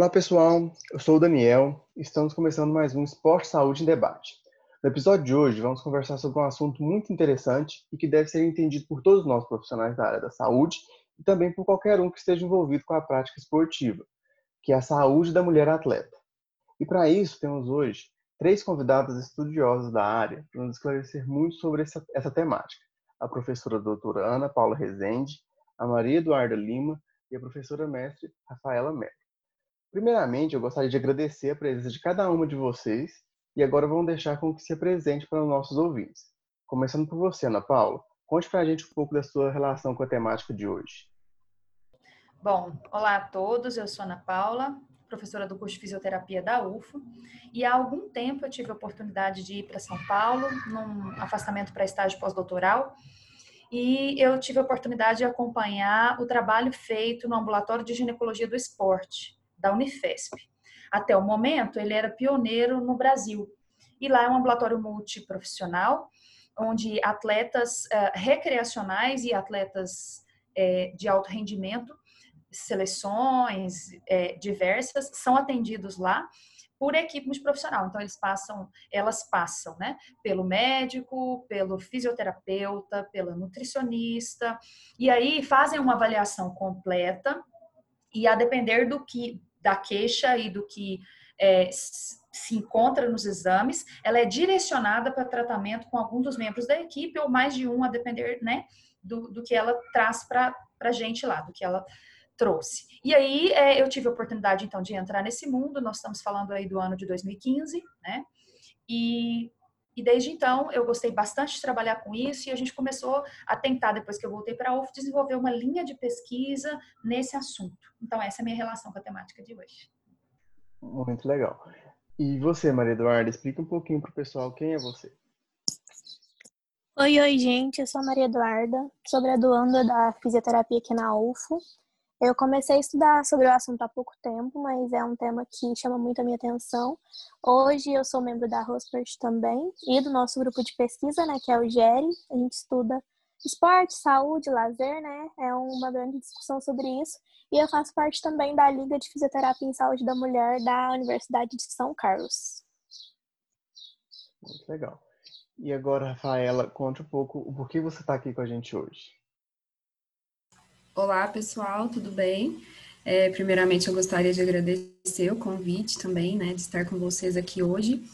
Olá pessoal, eu sou o Daniel e estamos começando mais um Esporte Saúde em Debate. No episódio de hoje vamos conversar sobre um assunto muito interessante e que deve ser entendido por todos nós profissionais da área da saúde e também por qualquer um que esteja envolvido com a prática esportiva, que é a saúde da mulher atleta. E para isso temos hoje três convidadas estudiosas da área para nos esclarecer muito sobre essa, essa temática. A professora doutora Ana Paula Rezende, a Maria Eduarda Lima e a professora mestre Rafaela Mello. Primeiramente, eu gostaria de agradecer a presença de cada uma de vocês e agora vamos deixar com que se apresente para os nossos ouvintes. Começando por você, Ana Paula, conte para a gente um pouco da sua relação com a temática de hoje. Bom, olá a todos, eu sou Ana Paula, professora do curso de fisioterapia da UFO, e há algum tempo eu tive a oportunidade de ir para São Paulo, num afastamento para estágio pós-doutoral, e eu tive a oportunidade de acompanhar o trabalho feito no ambulatório de ginecologia do esporte da Unifesp. Até o momento, ele era pioneiro no Brasil. E lá é um ambulatório multiprofissional, onde atletas uh, recreacionais e atletas uh, de alto rendimento seleções é, diversas são atendidos lá por equipe multiprofissional. Então eles passam, elas passam, né, pelo médico, pelo fisioterapeuta, pela nutricionista, e aí fazem uma avaliação completa e a depender do que da queixa e do que é, se encontra nos exames, ela é direcionada para tratamento com algum dos membros da equipe ou mais de um, a depender, né, do, do que ela traz para a gente lá, do que ela trouxe. E aí é, eu tive a oportunidade então de entrar nesse mundo. Nós estamos falando aí do ano de 2015, né? E, e desde então eu gostei bastante de trabalhar com isso e a gente começou a tentar depois que eu voltei para a UF desenvolver uma linha de pesquisa nesse assunto. Então essa é a minha relação com a temática de hoje. Muito legal. E você, Maria Eduarda, explica um pouquinho para o pessoal quem é você. Oi, oi, gente. Eu sou a Maria Eduarda, sou graduanda da fisioterapia aqui na UFO eu comecei a estudar sobre o assunto há pouco tempo, mas é um tema que chama muito a minha atenção. Hoje eu sou membro da Rospert também e do nosso grupo de pesquisa, né, que é o GERI. A gente estuda esporte, saúde, lazer, né? É uma grande discussão sobre isso. E eu faço parte também da Liga de Fisioterapia em Saúde da Mulher da Universidade de São Carlos. Muito legal. E agora, Rafaela, conte um pouco o porquê você está aqui com a gente hoje. Olá, pessoal, tudo bem? É, primeiramente, eu gostaria de agradecer o convite também, né, de estar com vocês aqui hoje.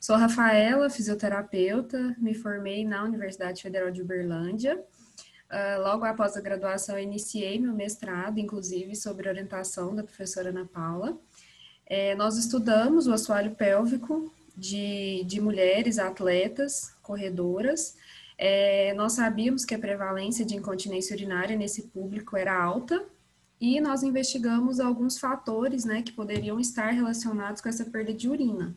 Sou Rafaela, fisioterapeuta, me formei na Universidade Federal de Uberlândia. Uh, logo após a graduação, iniciei meu mestrado, inclusive, sobre orientação da professora Ana Paula. É, nós estudamos o assoalho pélvico de, de mulheres atletas, corredoras, é, nós sabíamos que a prevalência de incontinência urinária nesse público era alta e nós investigamos alguns fatores né, que poderiam estar relacionados com essa perda de urina.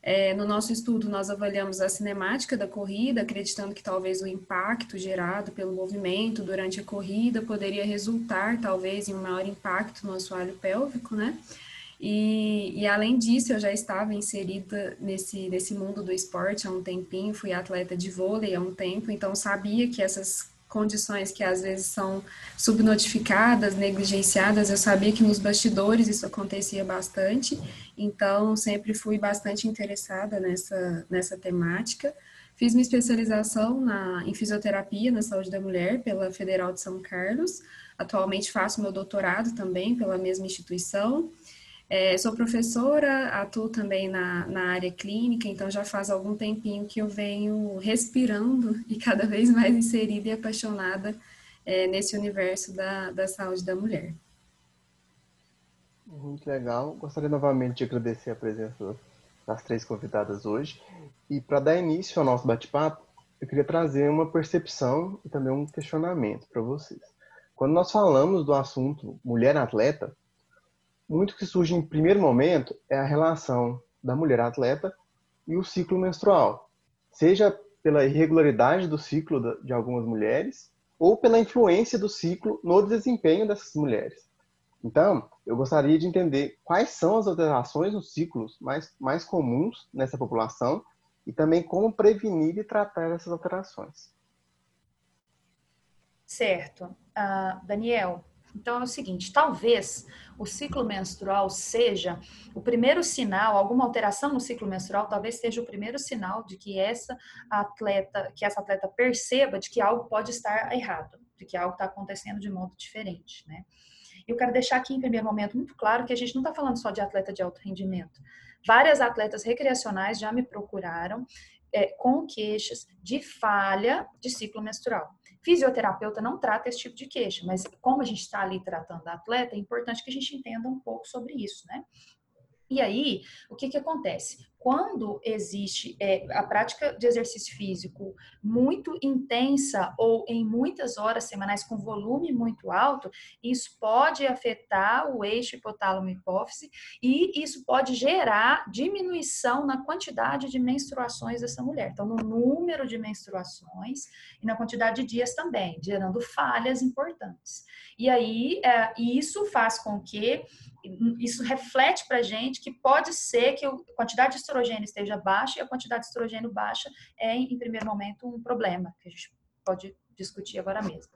É, no nosso estudo, nós avaliamos a cinemática da corrida, acreditando que talvez o impacto gerado pelo movimento durante a corrida poderia resultar, talvez, em um maior impacto no assoalho pélvico, né? E, e, além disso, eu já estava inserida nesse, nesse mundo do esporte há um tempinho, fui atleta de vôlei há um tempo, então sabia que essas condições que às vezes são subnotificadas, negligenciadas, eu sabia que nos bastidores isso acontecia bastante, então sempre fui bastante interessada nessa, nessa temática. Fiz minha especialização na, em fisioterapia na saúde da mulher pela Federal de São Carlos, atualmente faço meu doutorado também pela mesma instituição. É, sou professora, atuo também na, na área clínica, então já faz algum tempinho que eu venho respirando e cada vez mais inserida e apaixonada é, nesse universo da, da saúde da mulher. Muito legal. Gostaria novamente de agradecer a presença das três convidadas hoje. E para dar início ao nosso bate-papo, eu queria trazer uma percepção e também um questionamento para vocês. Quando nós falamos do assunto mulher atleta, muito que surge em primeiro momento é a relação da mulher atleta e o ciclo menstrual, seja pela irregularidade do ciclo de algumas mulheres ou pela influência do ciclo no desempenho dessas mulheres. Então, eu gostaria de entender quais são as alterações nos ciclos mais, mais comuns nessa população e também como prevenir e tratar essas alterações. Certo. Uh, Daniel, Então é o seguinte, talvez o ciclo menstrual seja o primeiro sinal, alguma alteração no ciclo menstrual, talvez seja o primeiro sinal de que essa atleta, que essa atleta perceba de que algo pode estar errado, de que algo está acontecendo de modo diferente, né? Eu quero deixar aqui em primeiro momento muito claro que a gente não está falando só de atleta de alto rendimento. Várias atletas recreacionais já me procuraram é, com queixas de falha de ciclo menstrual. Fisioterapeuta não trata esse tipo de queixa, mas como a gente está ali tratando a atleta, é importante que a gente entenda um pouco sobre isso, né? E aí, o que, que acontece? Quando existe é, a prática de exercício físico muito intensa ou em muitas horas semanais com volume muito alto, isso pode afetar o eixo hipotálamo-hipófise e isso pode gerar diminuição na quantidade de menstruações dessa mulher. Então, no número de menstruações e na quantidade de dias também, gerando falhas importantes. E aí, é, isso faz com que isso reflete para a gente que pode ser que a quantidade de estrogênio esteja baixa e a quantidade de estrogênio baixa é, em primeiro momento, um problema que a gente pode discutir agora mesmo.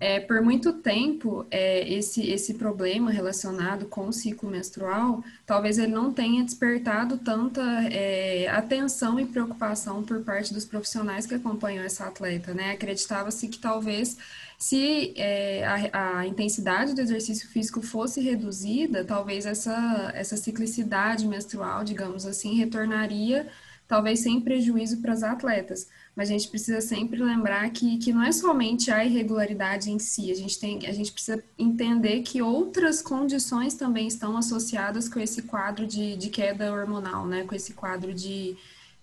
É, por muito tempo, é, esse, esse problema relacionado com o ciclo menstrual, talvez ele não tenha despertado tanta é, atenção e preocupação por parte dos profissionais que acompanham essa atleta, né? Acreditava-se que talvez se é, a, a, intensidade do exercício físico fosse reduzida, talvez essa, essa ciclicidade menstrual, digamos assim, retornaria, talvez sem prejuízo para as atletas a gente precisa sempre lembrar que, que não é somente a irregularidade em si, a gente, tem, a gente precisa entender que outras condições também estão associadas com esse quadro de, de queda hormonal, né, com esse quadro de,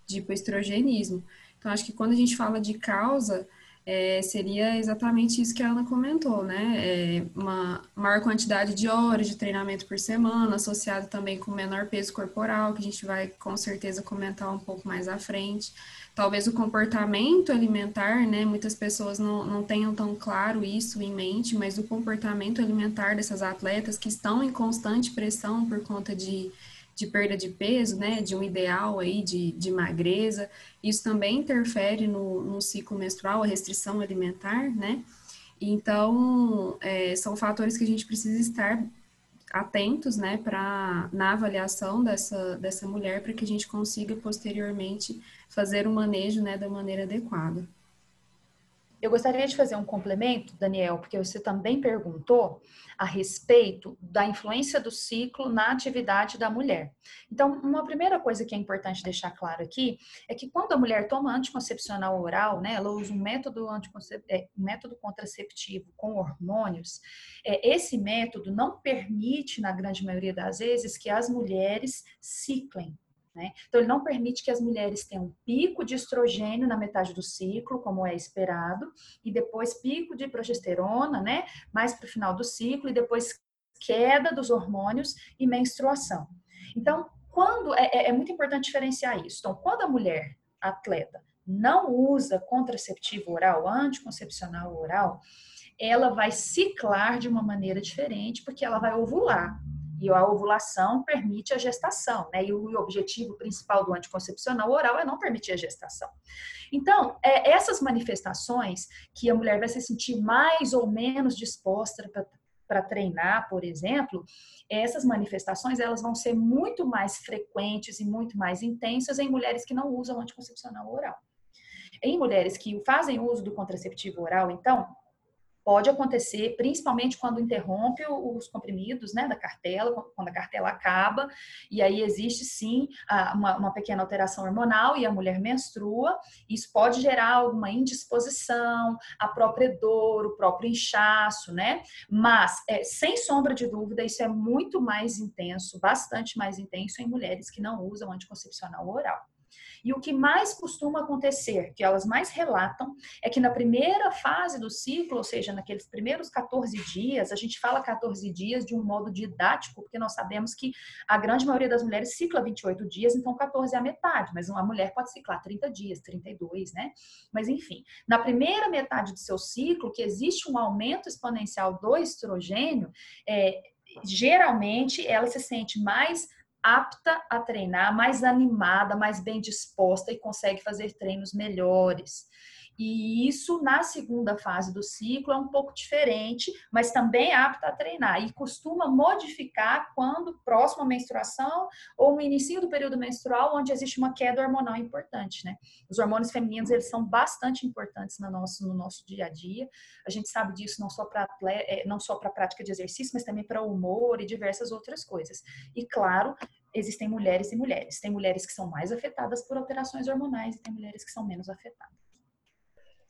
de hipoestrogenismo. Então, acho que quando a gente fala de causa, é, seria exatamente isso que a Ana comentou, né? É uma maior quantidade de horas de treinamento por semana, associado também com menor peso corporal, que a gente vai com certeza comentar um pouco mais à frente talvez o comportamento alimentar, né? Muitas pessoas não, não tenham tão claro isso em mente, mas o comportamento alimentar dessas atletas que estão em constante pressão por conta de, de perda de peso, né? De um ideal aí de, de magreza, isso também interfere no, no ciclo menstrual, a restrição alimentar, né? Então, é, são fatores que a gente precisa estar atentos, né, para na avaliação dessa, dessa mulher, para que a gente consiga posteriormente fazer o manejo, né, da maneira adequada. Eu gostaria de fazer um complemento, Daniel, porque você também perguntou a respeito da influência do ciclo na atividade da mulher. Então, uma primeira coisa que é importante deixar claro aqui é que quando a mulher toma anticoncepcional oral, né, ela usa um método, anticoncep... é, método contraceptivo com hormônios, é, esse método não permite, na grande maioria das vezes, que as mulheres ciclem. Né? Então, ele não permite que as mulheres tenham pico de estrogênio na metade do ciclo, como é esperado, e depois pico de progesterona, né? mais para o final do ciclo, e depois queda dos hormônios e menstruação. Então, quando é, é, é muito importante diferenciar isso. Então, quando a mulher atleta não usa contraceptivo oral, anticoncepcional oral, ela vai ciclar de uma maneira diferente, porque ela vai ovular. E a ovulação permite a gestação, né? E o objetivo principal do anticoncepcional oral é não permitir a gestação. Então, é, essas manifestações que a mulher vai se sentir mais ou menos disposta para treinar, por exemplo, essas manifestações elas vão ser muito mais frequentes e muito mais intensas em mulheres que não usam anticoncepcional oral. Em mulheres que fazem uso do contraceptivo oral, então, pode acontecer, principalmente quando interrompe os comprimidos né, da cartela, quando a cartela acaba, e aí existe sim uma, uma, pequena alteração hormonal e a mulher menstrua. Isso pode gerar alguma indisposição, a própria dor, o próprio inchaço, né? Mas, é, sem sombra de dúvida, isso é muito mais intenso, bastante mais intenso em mulheres que não usam anticoncepcional oral. E o que mais costuma acontecer, que elas mais relatam, é que na primeira fase do ciclo, ou seja, naqueles primeiros 14 dias, a gente fala 14 dias de um modo didático, porque nós sabemos que a grande maioria das mulheres cicla 28 dias, então 14 é a metade, mas uma mulher pode ciclar 30 dias, 32, né? Mas enfim, na primeira metade do seu ciclo, que existe um aumento exponencial do estrogênio, é, geralmente ela se sente mais apta a treinar, mais animada, mais bem disposta e consegue fazer treinos melhores. E isso, na segunda fase do ciclo, é um pouco diferente, mas também é apta a treinar. E costuma modificar quando próximo à menstruação ou no início do período menstrual, onde existe uma queda hormonal importante, né? Os hormônios femininos, eles são bastante importantes no nosso, no nosso dia a dia. A gente sabe disso não só para é, não só para prática de exercício, mas também para o humor e diversas outras coisas. E claro, existem mulheres e mulheres. Tem mulheres que são mais afetadas por alterações hormonais e tem mulheres que são menos afetadas.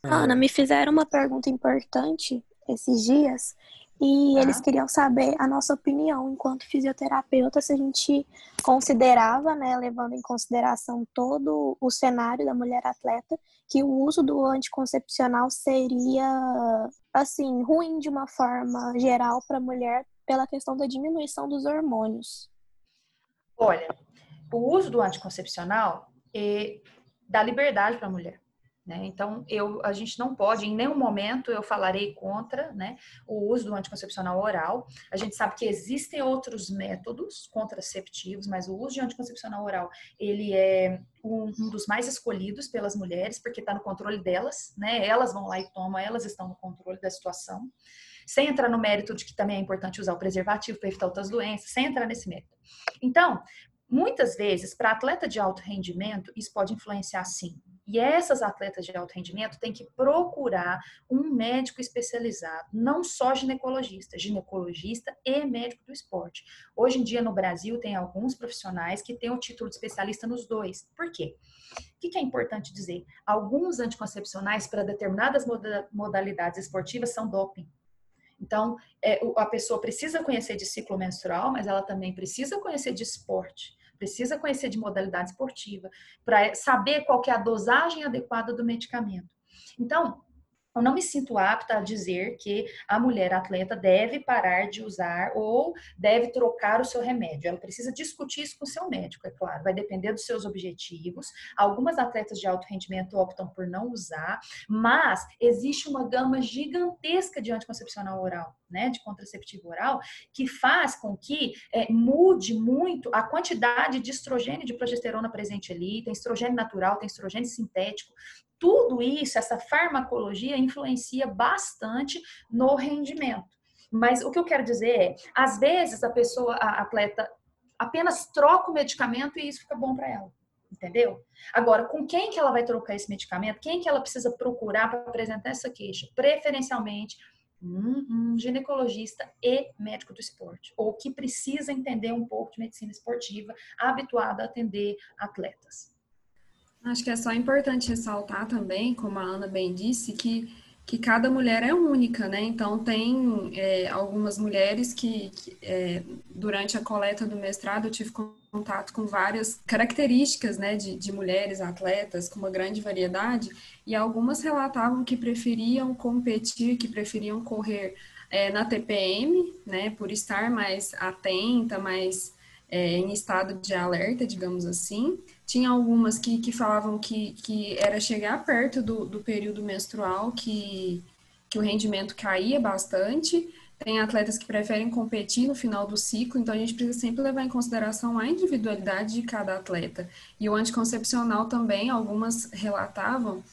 Ana, me fizeram uma pergunta importante esses dias e ah. eles queriam saber a nossa opinião enquanto fisioterapeuta, se a gente considerava, né, levando em consideração todo o cenário da mulher atleta, que o uso do anticoncepcional seria, assim, ruim de uma forma geral para a mulher pela questão da diminuição dos hormônios. Olha, o uso do anticoncepcional é, dá liberdade para a mulher. Né? Então, eu, a gente não pode, em nenhum momento eu falarei contra né, o uso do anticoncepcional oral. A gente sabe que existem outros métodos contraceptivos, mas o uso de anticoncepcional oral, ele é um, um dos mais escolhidos pelas mulheres, porque está no controle delas, né? Elas vão lá e tomam, elas estão no controle da situação. Sem entrar no mérito de que também é importante usar o preservativo para evitar outras doenças, sem entrar nesse mérito. Então, muitas vezes, para atleta de alto rendimento, isso pode influenciar sim. E essas atletas de alto rendimento têm que procurar um médico especializado, não só ginecologista, ginecologista e médico do esporte. Hoje em dia no Brasil tem alguns profissionais que têm o título de especialista nos dois. Por quê? O que é importante dizer? Alguns anticoncepcionais para determinadas modalidades esportivas são doping. Então, é, a pessoa precisa conhecer de ciclo menstrual, mas ela também precisa conhecer de esporte precisa conhecer de modalidade esportiva, para saber qual é a dosagem adequada do medicamento. Então, eu não me sinto apta a dizer que a mulher atleta deve parar de usar ou deve trocar o seu remédio. Ela precisa discutir isso com o seu médico, é claro. Vai depender dos seus objetivos. Algumas atletas de alto rendimento optam por não usar, mas existe uma gama gigantesca de anticoncepcional oral, né, de contraceptivo oral, que faz com que é, mude muito a quantidade de estrogênio e de progesterona presente ali. Tem estrogênio natural, tem estrogênio sintético tudo isso, essa farmacologia, influencia bastante no rendimento. Mas o que eu quero dizer é, às vezes a pessoa, a atleta, apenas troca o medicamento e isso fica bom para ela. Entendeu? Agora, com quem que ela vai trocar esse medicamento? Quem que ela precisa procurar para apresentar essa queixa? Preferencialmente um, um, ginecologista e médico do esporte, ou que precisa entender um pouco de medicina esportiva, habituado a atender atletas. Acho que é só importante ressaltar também, como a Ana bem disse, que, que cada mulher é única, né? Então, tem é, algumas mulheres que, que é, durante a coleta do mestrado, eu tive contato com várias características, né, de, de mulheres atletas, com uma grande variedade, e algumas relatavam que preferiam competir, que preferiam correr é, na TPM, né, por estar mais atenta, mais é, em estado de alerta, digamos assim, tinha algumas que, que falavam que, que era chegar perto do, do período menstrual que, que o rendimento caía bastante. Tem atletas que preferem competir no final do ciclo, então a gente precisa sempre levar em consideração a individualidade de cada atleta. E o anticoncepcional também, algumas relatavam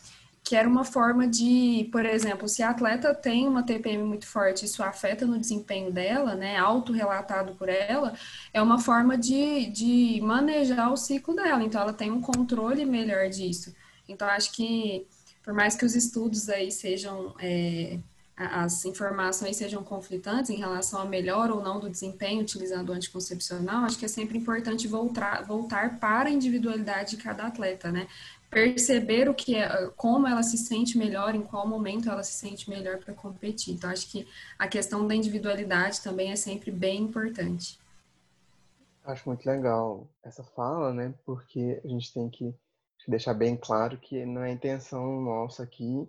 que era uma forma de, por exemplo, se a atleta tem uma TPM muito forte, isso afeta no desempenho dela, né, autorrelatado por ela, é uma forma de, de manejar o ciclo dela, então ela tem um controle melhor disso. Então, acho que, por mais que os estudos aí sejam, é, as informações sejam conflitantes em relação a melhor ou não do desempenho utilizando o anticoncepcional, acho que é sempre importante voltar, voltar para a individualidade de cada atleta, né? Perceber o que é, como ela se sente melhor, em qual momento ela se sente melhor para competir. Então, acho que a questão da individualidade também é sempre bem importante. Acho muito legal essa fala, né? Porque a gente tem que deixar bem claro que não é intenção nossa aqui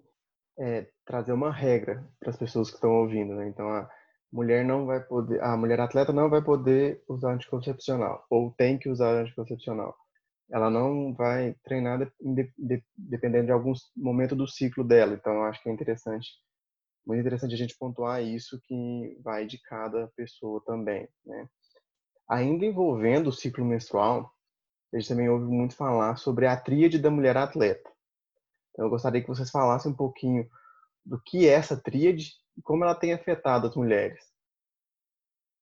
é, trazer uma regra para as pessoas que estão ouvindo, né? Então, a mulher não vai poder, a mulher atleta não vai poder usar anticoncepcional ou tem que usar anticoncepcional ela não vai treinar dependendo de algum momento do ciclo dela. Então, acho que é interessante, muito interessante a gente pontuar isso que vai de cada pessoa também, né? Ainda envolvendo o ciclo menstrual, a gente também ouve muito falar sobre a tríade da mulher atleta. Então, eu gostaria que vocês falassem um pouquinho do que é essa tríade e como ela tem afetado as mulheres.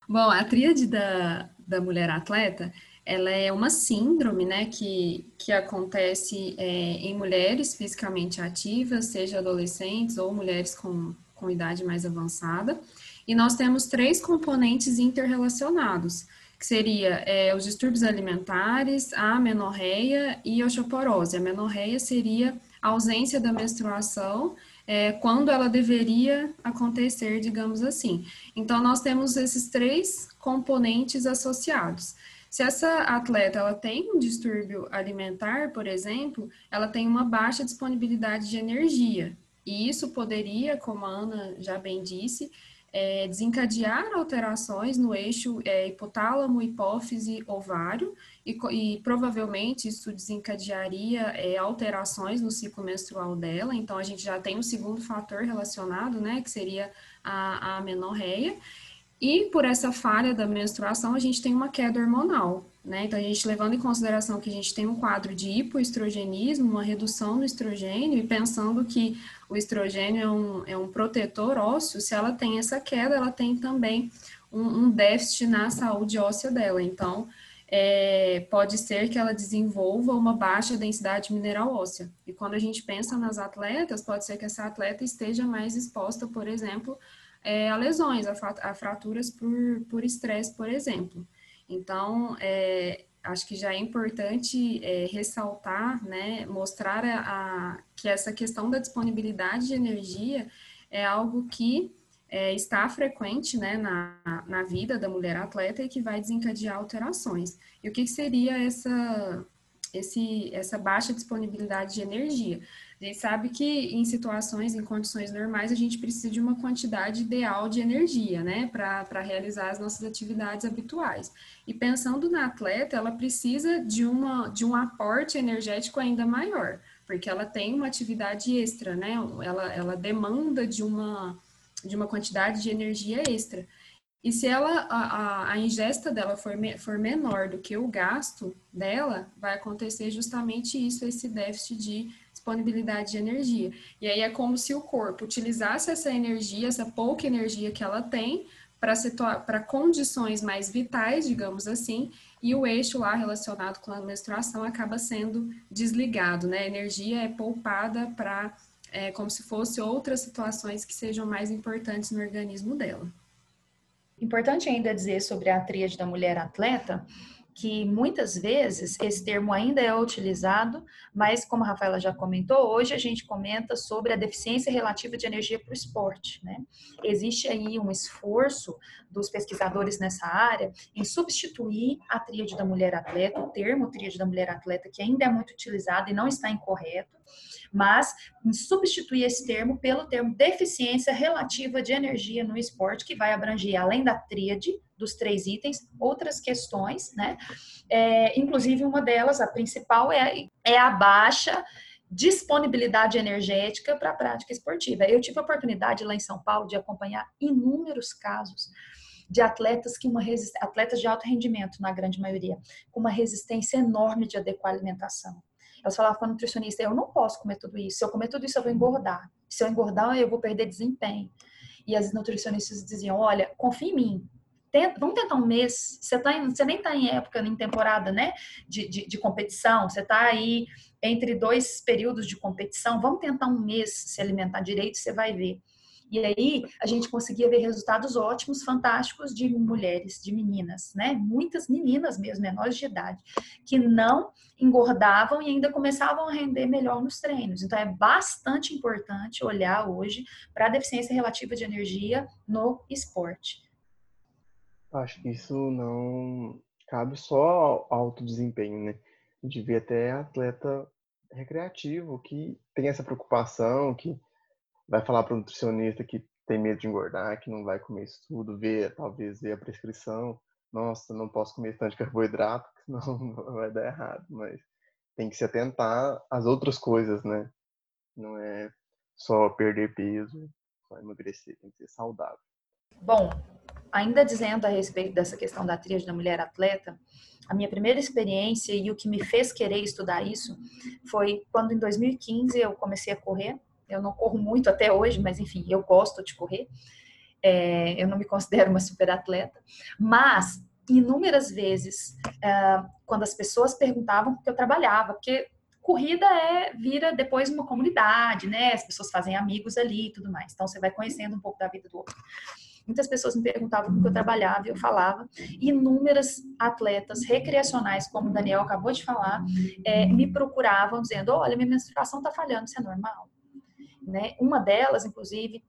Bom, a tríade da, da mulher atleta, ela é uma síndrome, né, que, que acontece é, em mulheres fisicamente ativas, seja adolescentes ou mulheres com, com idade mais avançada. E nós temos três componentes interrelacionados, que seria é, os distúrbios alimentares, a menorreia e a osteoporose. A menorreia seria a ausência da menstruação é, quando ela deveria acontecer, digamos assim. Então, nós temos esses três componentes associados. Se essa atleta ela tem um distúrbio alimentar, por exemplo, ela tem uma baixa disponibilidade de energia. E isso poderia, como a Ana já bem disse, é, desencadear alterações no eixo é, hipotálamo, hipófise, ovário, e, e provavelmente isso desencadearia é, alterações no ciclo menstrual dela. Então, a gente já tem um segundo fator relacionado, né, que seria a, a menorreia. E por essa falha da menstruação, a gente tem uma queda hormonal, né? Então, a gente levando em consideração que a gente tem um quadro de hipoestrogenismo, uma redução no estrogênio, e pensando que o estrogênio é um, é um protetor ósseo, se ela tem essa queda, ela tem também um, um déficit na saúde óssea dela. Então, é, pode ser que ela desenvolva uma baixa densidade mineral óssea. E quando a gente pensa nas atletas, pode ser que essa atleta esteja mais exposta, por exemplo, é, a lesões, a, fraturas por estresse, por, por exemplo. Então, é, acho que já é importante é, ressaltar, né, mostrar a, a, que essa questão da disponibilidade de energia é algo que é, está frequente né, na, na vida da mulher atleta e que vai desencadear alterações. E o que seria essa, esse, essa baixa disponibilidade de energia? A gente sabe que em situações, em condições normais, a gente precisa de uma quantidade ideal de energia, né, para realizar as nossas atividades habituais. E pensando na atleta, ela precisa de, uma, de um aporte energético ainda maior, porque ela tem uma atividade extra, né, ela, ela demanda de uma, de uma quantidade de energia extra. E se ela, a, a, ingesta dela for, me, for menor do que o gasto dela, vai acontecer justamente isso, esse déficit de disponibilidade de energia. E aí é como se o corpo utilizasse essa energia, essa pouca energia que ela tem, para condições mais vitais, digamos assim, e o eixo lá relacionado com a menstruação acaba sendo desligado, né? A energia é poupada para é, como se fosse outras situações que sejam mais importantes no organismo dela. Importante ainda dizer sobre a tríade da mulher atleta, que muitas vezes esse termo ainda é utilizado, mas como a Rafaela já comentou, hoje a gente comenta sobre a deficiência relativa de energia para o esporte. Né? Existe aí um esforço dos pesquisadores nessa área em substituir a tríade da mulher atleta, o termo tríade da mulher atleta, que ainda é muito utilizado e não está incorreto, mas substituir esse termo pelo termo deficiência relativa de energia no esporte, que vai abranger, além da tríade, dos três itens, outras questões, né? É, inclusive, uma delas, a principal, é, é a baixa disponibilidade energética para a prática esportiva. Eu tive a oportunidade lá em São Paulo de acompanhar inúmeros casos de atletas que uma atletas de alto rendimento, na grande maioria, com uma resistência enorme de adequar a alimentação. Elas falavam para nutricionista: eu não posso comer tudo isso. Se eu comer tudo isso, eu vou engordar. Se eu engordar, eu vou perder desempenho. E as nutricionistas diziam: olha, confia em mim. Tenta, vamos tentar um mês. Você, tá em, você nem está em época, em temporada, né? De, de, de competição. Você está aí entre dois períodos de competição. Vamos tentar um mês se alimentar direito, você vai ver. E aí a gente conseguia ver resultados ótimos, fantásticos de mulheres, de meninas, né? Muitas meninas mesmo, menores de idade, que não engordavam e ainda começavam a render melhor nos treinos. Então é bastante importante olhar hoje para a deficiência relativa de energia no esporte. Acho que isso não cabe só ao alto desempenho, né? A gente vê até atleta recreativo que tem essa preocupação, que vai falar para o nutricionista que tem medo de engordar, que não vai comer isso tudo, ver, talvez ver a prescrição. Nossa, não posso comer tanto carboidrato, senão vai dar errado. Mas tem que se atentar às outras coisas, né? Não é só perder peso, só emagrecer, tem que ser saudável. Bom, ainda dizendo a respeito dessa questão da tríade da mulher atleta, a minha primeira experiência e o que me fez querer estudar isso foi quando em 2015 eu comecei a correr. Eu não corro muito até hoje, mas enfim, eu gosto de correr. É, eu não me considero uma super atleta, mas inúmeras vezes é, quando as pessoas perguntavam porque eu trabalhava, porque corrida é vira depois uma comunidade, né? As pessoas fazem amigos ali e tudo mais. Então você vai conhecendo um pouco da vida do outro. Muitas pessoas me perguntavam como eu trabalhava e eu falava. Inúmeras atletas recreacionais, como o Daniel acabou de falar, é, me procuravam dizendo: Olha, minha menstruação está falhando, isso é normal. Né? Uma delas, inclusive,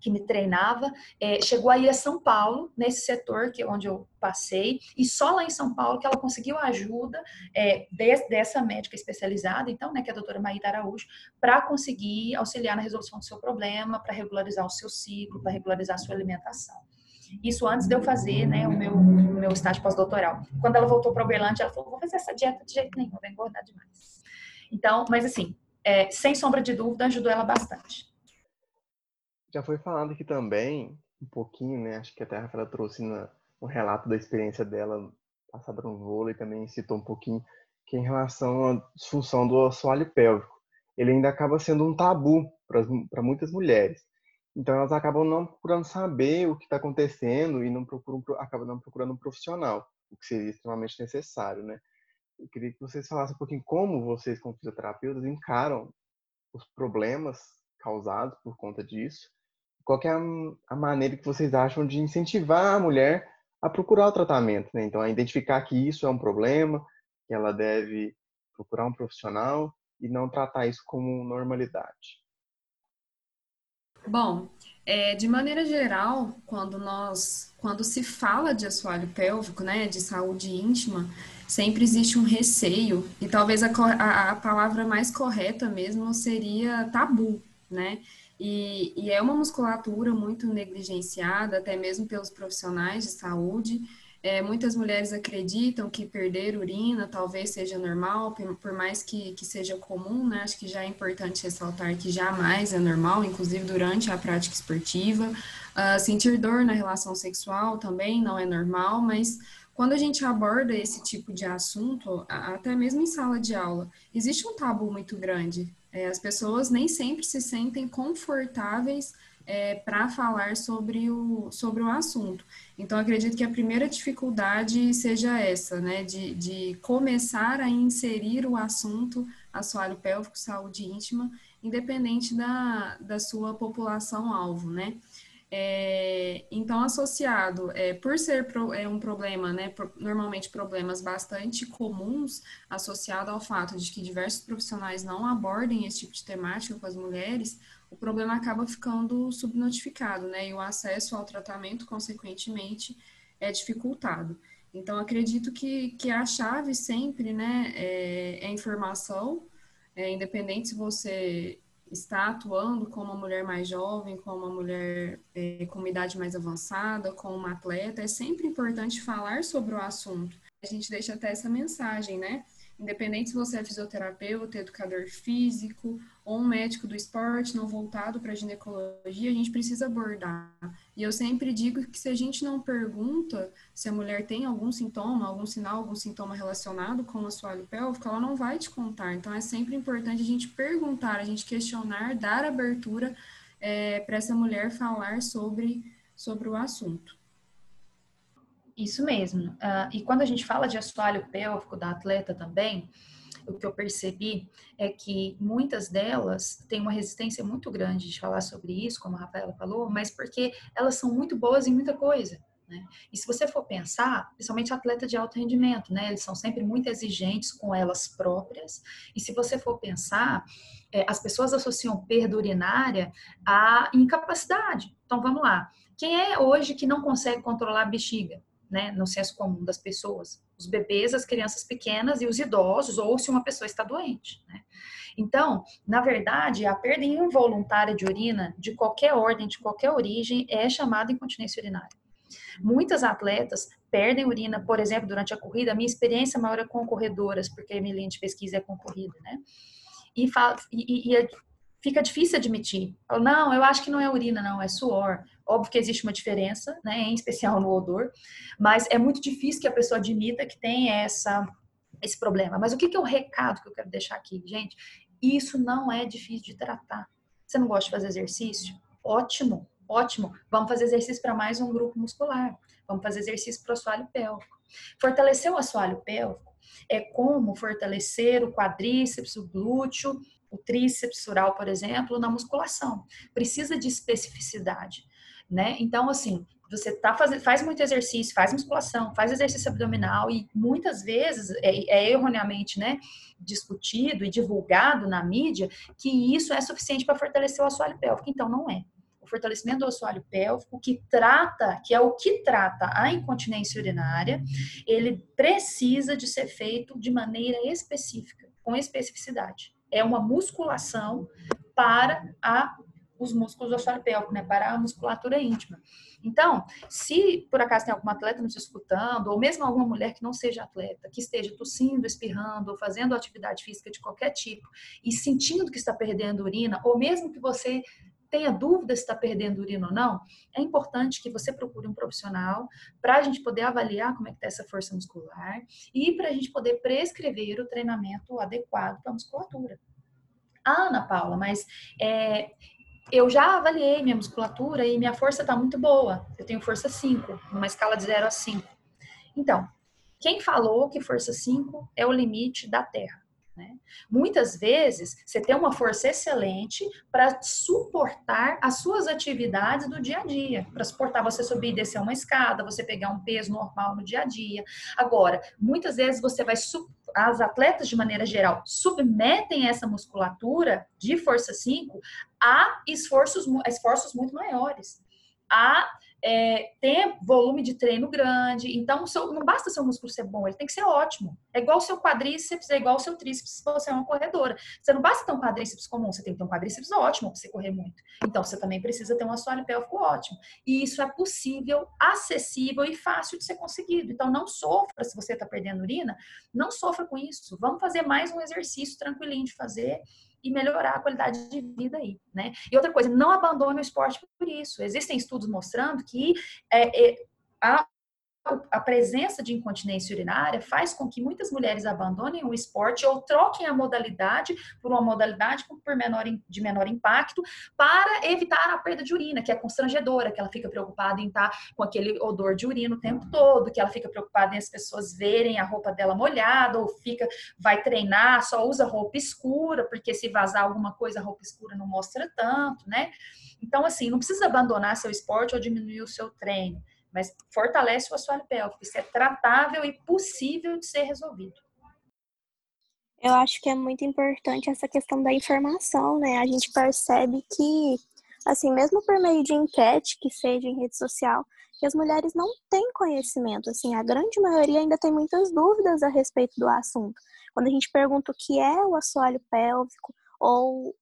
que me treinava, é, chegou a ir a São Paulo, nesse setor que onde eu passei, e só lá em São Paulo que ela conseguiu a ajuda é, de, dessa médica especializada, então, né, que é a doutora Maíta Araújo, para conseguir auxiliar na resolução do seu problema, para regularizar o seu ciclo, para regularizar a sua alimentação. Isso antes de eu fazer né, o meu, o meu estágio pós-doutoral. Quando ela voltou para Uberlândia, ela falou: vou fazer essa dieta de jeito nenhum, vai engordar demais. Então, mas assim, é, sem sombra de dúvida, ajudou ela bastante. Já foi falado aqui também, um pouquinho, né? Acho que até a Rafaela trouxe no relato da experiência dela passada no vôlei, também citou um pouquinho, que em relação à disfunção do assoalho pélvico, ele ainda acaba sendo um tabu para muitas mulheres. Então elas acabam não procurando saber o que está acontecendo e não procuram, acabam não procurando um profissional, o que seria extremamente necessário, né? Eu queria que vocês falassem um pouquinho como vocês, como fisioterapeutas, encaram os problemas causados por conta disso qual é a, a, maneira que vocês acham de incentivar a mulher a procurar o tratamento, né? Então, a identificar que isso é um problema, que ela deve procurar um profissional e não tratar isso como normalidade. Bom, é, de maneira geral, quando nós, quando se fala de assoalho pélvico, né, de saúde íntima, sempre existe um receio e talvez a, a, a palavra mais correta mesmo seria tabu, né? E, e, é uma musculatura muito negligenciada, até mesmo pelos profissionais de saúde. É, muitas mulheres acreditam que perder urina talvez seja normal, por mais que, que seja comum, né? Acho que já é importante ressaltar que jamais é normal, inclusive durante a prática esportiva. Uh, sentir dor na relação sexual também não é normal, mas quando a gente aborda esse tipo de assunto, até mesmo em sala de aula, existe um tabu muito grande é, as pessoas nem sempre se sentem confortáveis é, para falar sobre o, sobre o assunto. Então, acredito que a primeira dificuldade seja essa, né, de, de começar a inserir o assunto assoalho pélvico, saúde íntima, independente da, da sua população-alvo, né. É, então, associado, é, por ser pro, é um problema, né, normalmente problemas bastante comuns, associado ao fato de que diversos profissionais não abordem esse tipo de temática com as mulheres, o problema acaba ficando subnotificado, né, e o acesso ao tratamento, consequentemente, é dificultado. Então, acredito que, que a chave sempre, né, é, é informação, é, independente se você está atuando como uma mulher mais jovem, como uma mulher é, com uma idade mais avançada, como uma atleta, é sempre importante falar sobre o assunto. A gente deixa até essa mensagem, né? Independente se você é fisioterapeuta, educador físico ou um médico do esporte não voltado para ginecologia, a gente precisa abordar. E eu sempre digo que se a gente não pergunta se a mulher tem algum sintoma, algum sinal, algum sintoma relacionado com o assoalho pélvico, ela não vai te contar. Então é sempre importante a gente perguntar, a gente questionar, dar abertura é, para essa mulher falar sobre, sobre o assunto. Isso mesmo. Uh, e quando a gente fala de assoalho pélvico da atleta também, o que eu percebi é que muitas delas têm uma resistência muito grande de falar sobre isso, como a Rafaela falou, mas porque elas são muito boas em muita coisa. Né? E se você for pensar, principalmente atleta de alto rendimento, né? Eles são sempre muito exigentes com elas próprias. E se você for pensar, é, as pessoas associam perda urinária à incapacidade. Então vamos lá. Quem é hoje que não consegue controlar a bexiga? Né, no senso comum das pessoas. Os bebês, as crianças pequenas e os idosos, ou se uma pessoa está doente. Né? Então, na verdade, a perda involuntária de urina, de qualquer ordem, de qualquer origem, é chamada incontinência urinária. Muitas atletas perdem urina, por exemplo, durante a corrida. A minha experiência maior é com corredoras, porque a minha linha de pesquisa é com corrida, né? E, e, e fica difícil admitir. Não, eu acho que não é urina, não, é suor. Óbvio que existe uma diferença, né, em especial no odor, mas é muito difícil que a pessoa admita que tem essa, esse problema. Mas o que, que é o recado que eu quero deixar aqui, gente? Isso não é difícil de tratar. Você não gosta de fazer exercício? Ótimo, ótimo. Vamos fazer exercício para mais um grupo muscular. Vamos fazer exercício para o assoalho pélvico. Fortalecer o assoalho pélvico é como fortalecer o quadríceps, o glúteo, o tríceps oral, por exemplo, na musculação. Precisa de especificidade, né? Então, assim, você tá fazendo, faz muito exercício, faz musculação, faz exercício abdominal e muitas vezes é, é erroneamente, né, discutido e divulgado na mídia que isso é suficiente para fortalecer o assoalho pélvico. Então, não é fortalecimento do assoalho pélvico, que trata, que é o que trata a incontinência urinária, ele precisa de ser feito de maneira específica, com especificidade. É uma musculação para a, os músculos pélvico, né, para a musculatura íntima. Então, se por acaso tem alguma atleta nos escutando, ou mesmo alguma mulher que não seja atleta, que esteja tossindo, espirrando, ou fazendo atividade física de qualquer tipo, e sentindo que está perdendo urina, ou mesmo que você tenha dúvida se está perdendo urina ou não, é importante que você procure um profissional para a gente poder avaliar como é que está essa força muscular e para a gente poder prescrever o treinamento adequado para a musculatura. Ah, Ana Paula, mas é, eu já avaliei minha musculatura e minha força está muito boa. Eu tenho força 5, numa escala de 0 a 5. Então, quem falou que força 5 é o limite da Terra? Né? Muitas vezes você tem uma força excelente para suportar as suas atividades do dia a dia, para suportar você subir e descer uma escada, você pegar um peso normal no dia a dia. Agora, muitas vezes você vai as atletas de maneira geral submetem essa musculatura de força 5 a esforços, esforços muito maiores. A é, ter volume de treino grande. Então, seu, não basta seu músculo ser bom, ele tem que ser ótimo. É igual o seu quadríceps, é igual o seu tríceps se você é uma corredora. Você não basta ter um quadríceps comum, você tem que ter um quadríceps ótimo para você correr muito. Então, você também precisa ter um assoalho pélvico ótimo. E isso é possível, acessível e fácil de ser conseguido. Então, não sofra se você está perdendo urina, não sofra com isso. Vamos fazer mais um exercício tranquilinho de fazer e melhorar a qualidade de vida aí, né? E outra coisa, não abandone o esporte por isso. Existem estudos mostrando que é, é, a a presença de incontinência urinária faz com que muitas mulheres abandonem o esporte ou troquem a modalidade por uma modalidade por menor, de menor impacto para evitar a perda de urina, que é constrangedora, que ela fica preocupada em estar com aquele odor de urina o tempo todo, que ela fica preocupada em as pessoas verem a roupa dela molhada, ou fica, vai treinar, só usa roupa escura, porque se vazar alguma coisa, a roupa escura não mostra tanto, né? Então, assim, não precisa abandonar seu esporte ou diminuir o seu treino mas fortalece o assoalho pélvico. Isso é tratável e possível de ser resolvido. Eu acho que é muito importante essa questão da informação, né? A gente percebe que, assim, mesmo por meio de enquete, que seja em rede social, que as mulheres não têm conhecimento, assim, a grande maioria ainda tem muitas dúvidas a respeito do assunto. Quando a gente pergunta o que é o assoalho pélvico ou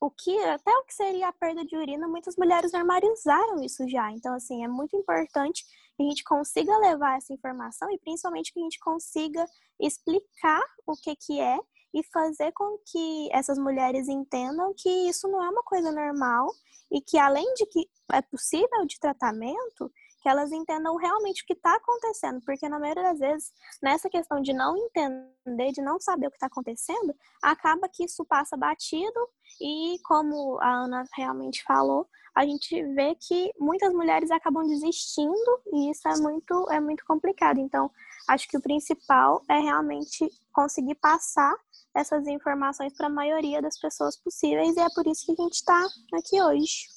o que até o que seria a perda de urina, muitas mulheres normalizaram isso já. Então, assim, é muito importante que a gente consiga levar essa informação e principalmente que a gente consiga explicar o que que é e fazer com que essas mulheres entendam que isso não é uma coisa normal e que além de que é possível de tratamento, que elas entendam realmente o que está acontecendo, porque na maioria das vezes, nessa questão de não entender, de não saber o que está acontecendo, acaba que isso passa batido e, como a Ana realmente falou, a gente vê que muitas mulheres acabam desistindo e isso é muito, é muito complicado. Então, acho que o principal é realmente conseguir passar essas informações para a maioria das pessoas possíveis e é por isso que a gente está aqui hoje.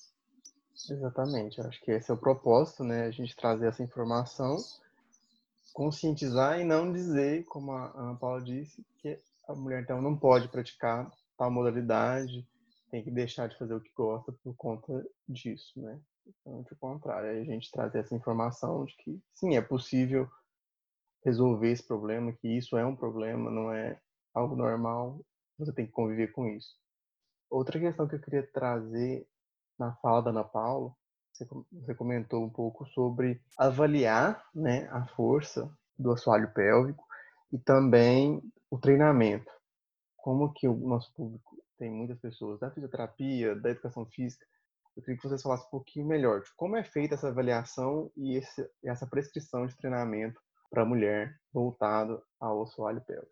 Exatamente, acho que esse é o propósito, né? A gente trazer essa informação, conscientizar e não dizer, como a Ana Paula disse, que a mulher então não pode praticar tal modalidade, tem que deixar de fazer o que gosta por conta disso, né? Então, o contrário, a gente trazer essa informação de que sim, é possível resolver esse problema, que isso é um problema, não é algo normal, você tem que conviver com isso. Outra questão que eu queria trazer na fala da Ana Paula, você comentou um pouco sobre avaliar né, a força do assoalho pélvico e também o treinamento. Como que o nosso público tem muitas pessoas da fisioterapia, da educação física. Eu queria que vocês falassem um pouquinho melhor de como é feita essa avaliação e esse, essa prescrição de treinamento para a mulher voltado ao assoalho pélvico.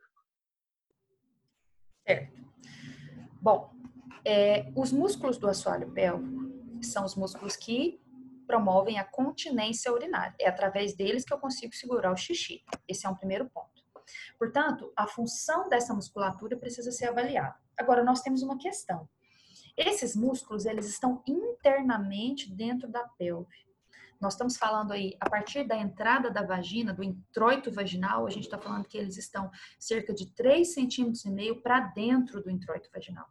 Certo. Bom, é, os músculos do assoalho pélvico são os músculos que promovem a continência urinária. É através deles que eu consigo segurar o xixi. Esse é um primeiro ponto. Portanto, a função dessa musculatura precisa ser avaliada. Agora, nós temos uma questão. Esses músculos, eles estão internamente dentro da pelve. Nós estamos falando aí, a partir da entrada da vagina, do introito vaginal, a gente está falando que eles estão cerca de 3 centímetros e meio para dentro do introito vaginal.